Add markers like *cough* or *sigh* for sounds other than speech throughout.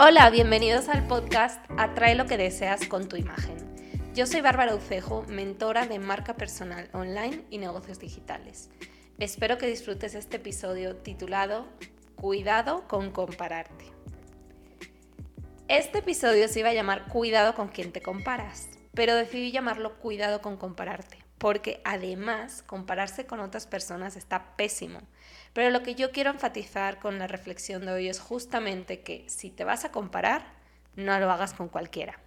Hola, bienvenidos al podcast Atrae lo que deseas con tu imagen. Yo soy Bárbara Ucejo, mentora de marca personal online y negocios digitales. Espero que disfrutes este episodio titulado Cuidado con compararte. Este episodio se iba a llamar Cuidado con quien te comparas, pero decidí llamarlo Cuidado con compararte, porque además compararse con otras personas está pésimo. Pero lo que yo quiero enfatizar con la reflexión de hoy es justamente que si te vas a comparar, no lo hagas con cualquiera.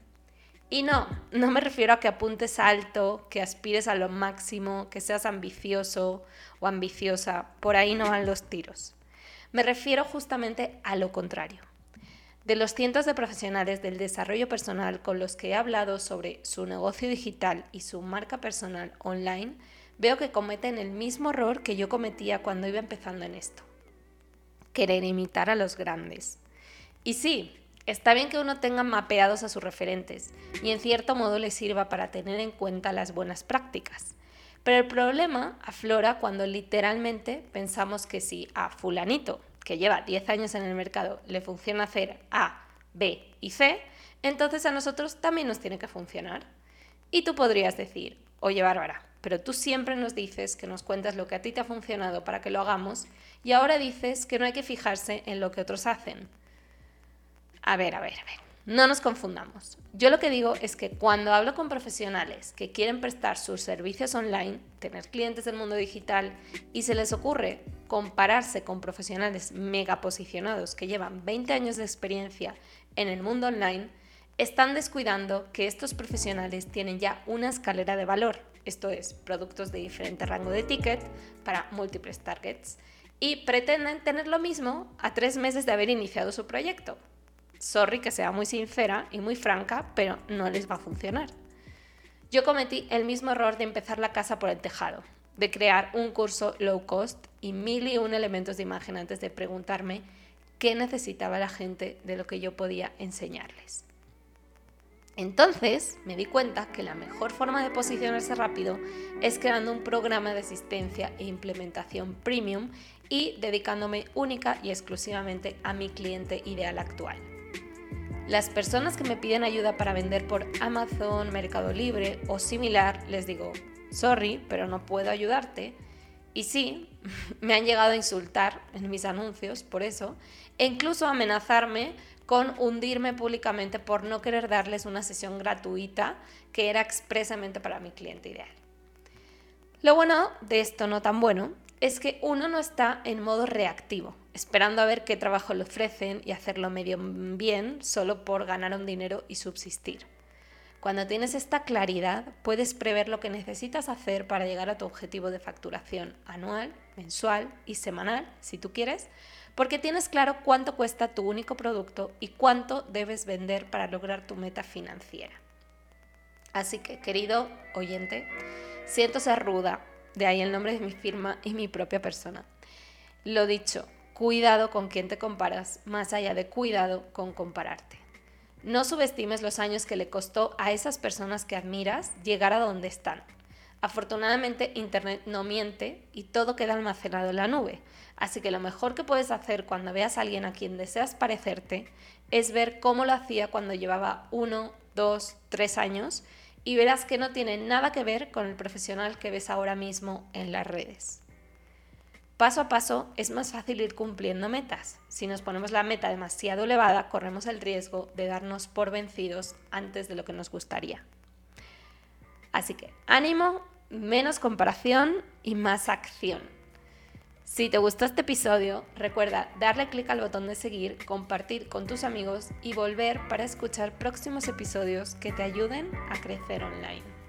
Y no, no me refiero a que apuntes alto, que aspires a lo máximo, que seas ambicioso o ambiciosa, por ahí no van los tiros. Me refiero justamente a lo contrario. De los cientos de profesionales del desarrollo personal con los que he hablado sobre su negocio digital y su marca personal online, veo que cometen el mismo error que yo cometía cuando iba empezando en esto. Querer imitar a los grandes. Y sí, está bien que uno tenga mapeados a sus referentes y en cierto modo le sirva para tener en cuenta las buenas prácticas. Pero el problema aflora cuando literalmente pensamos que si a fulanito, que lleva 10 años en el mercado, le funciona hacer A, B y C, entonces a nosotros también nos tiene que funcionar. Y tú podrías decir, oye Bárbara, pero tú siempre nos dices que nos cuentas lo que a ti te ha funcionado para que lo hagamos y ahora dices que no hay que fijarse en lo que otros hacen. A ver, a ver, a ver, no nos confundamos. Yo lo que digo es que cuando hablo con profesionales que quieren prestar sus servicios online, tener clientes del mundo digital y se les ocurre compararse con profesionales mega posicionados que llevan 20 años de experiencia en el mundo online, están descuidando que estos profesionales tienen ya una escalera de valor esto es, productos de diferente rango de ticket para múltiples targets, y pretenden tener lo mismo a tres meses de haber iniciado su proyecto. Sorry que sea muy sincera y muy franca, pero no les va a funcionar. Yo cometí el mismo error de empezar la casa por el tejado, de crear un curso low cost y mil y un elementos de imagen antes de preguntarme qué necesitaba la gente de lo que yo podía enseñarles. Entonces me di cuenta que la mejor forma de posicionarse rápido es creando un programa de asistencia e implementación premium y dedicándome única y exclusivamente a mi cliente ideal actual. Las personas que me piden ayuda para vender por Amazon, Mercado Libre o similar, les digo, sorry, pero no puedo ayudarte. Y sí, *laughs* me han llegado a insultar en mis anuncios por eso, e incluso amenazarme con hundirme públicamente por no querer darles una sesión gratuita que era expresamente para mi cliente ideal. Lo bueno de esto no tan bueno es que uno no está en modo reactivo, esperando a ver qué trabajo le ofrecen y hacerlo medio bien solo por ganar un dinero y subsistir. Cuando tienes esta claridad, puedes prever lo que necesitas hacer para llegar a tu objetivo de facturación anual, mensual y semanal, si tú quieres, porque tienes claro cuánto cuesta tu único producto y cuánto debes vender para lograr tu meta financiera. Así que, querido oyente, siento ser ruda, de ahí el nombre de mi firma y mi propia persona. Lo dicho, cuidado con quien te comparas, más allá de cuidado con compararte. No subestimes los años que le costó a esas personas que admiras llegar a donde están. Afortunadamente, Internet no miente y todo queda almacenado en la nube. Así que lo mejor que puedes hacer cuando veas a alguien a quien deseas parecerte es ver cómo lo hacía cuando llevaba uno, dos, tres años y verás que no tiene nada que ver con el profesional que ves ahora mismo en las redes. Paso a paso es más fácil ir cumpliendo metas. Si nos ponemos la meta demasiado elevada, corremos el riesgo de darnos por vencidos antes de lo que nos gustaría. Así que ánimo, menos comparación y más acción. Si te gustó este episodio, recuerda darle clic al botón de seguir, compartir con tus amigos y volver para escuchar próximos episodios que te ayuden a crecer online.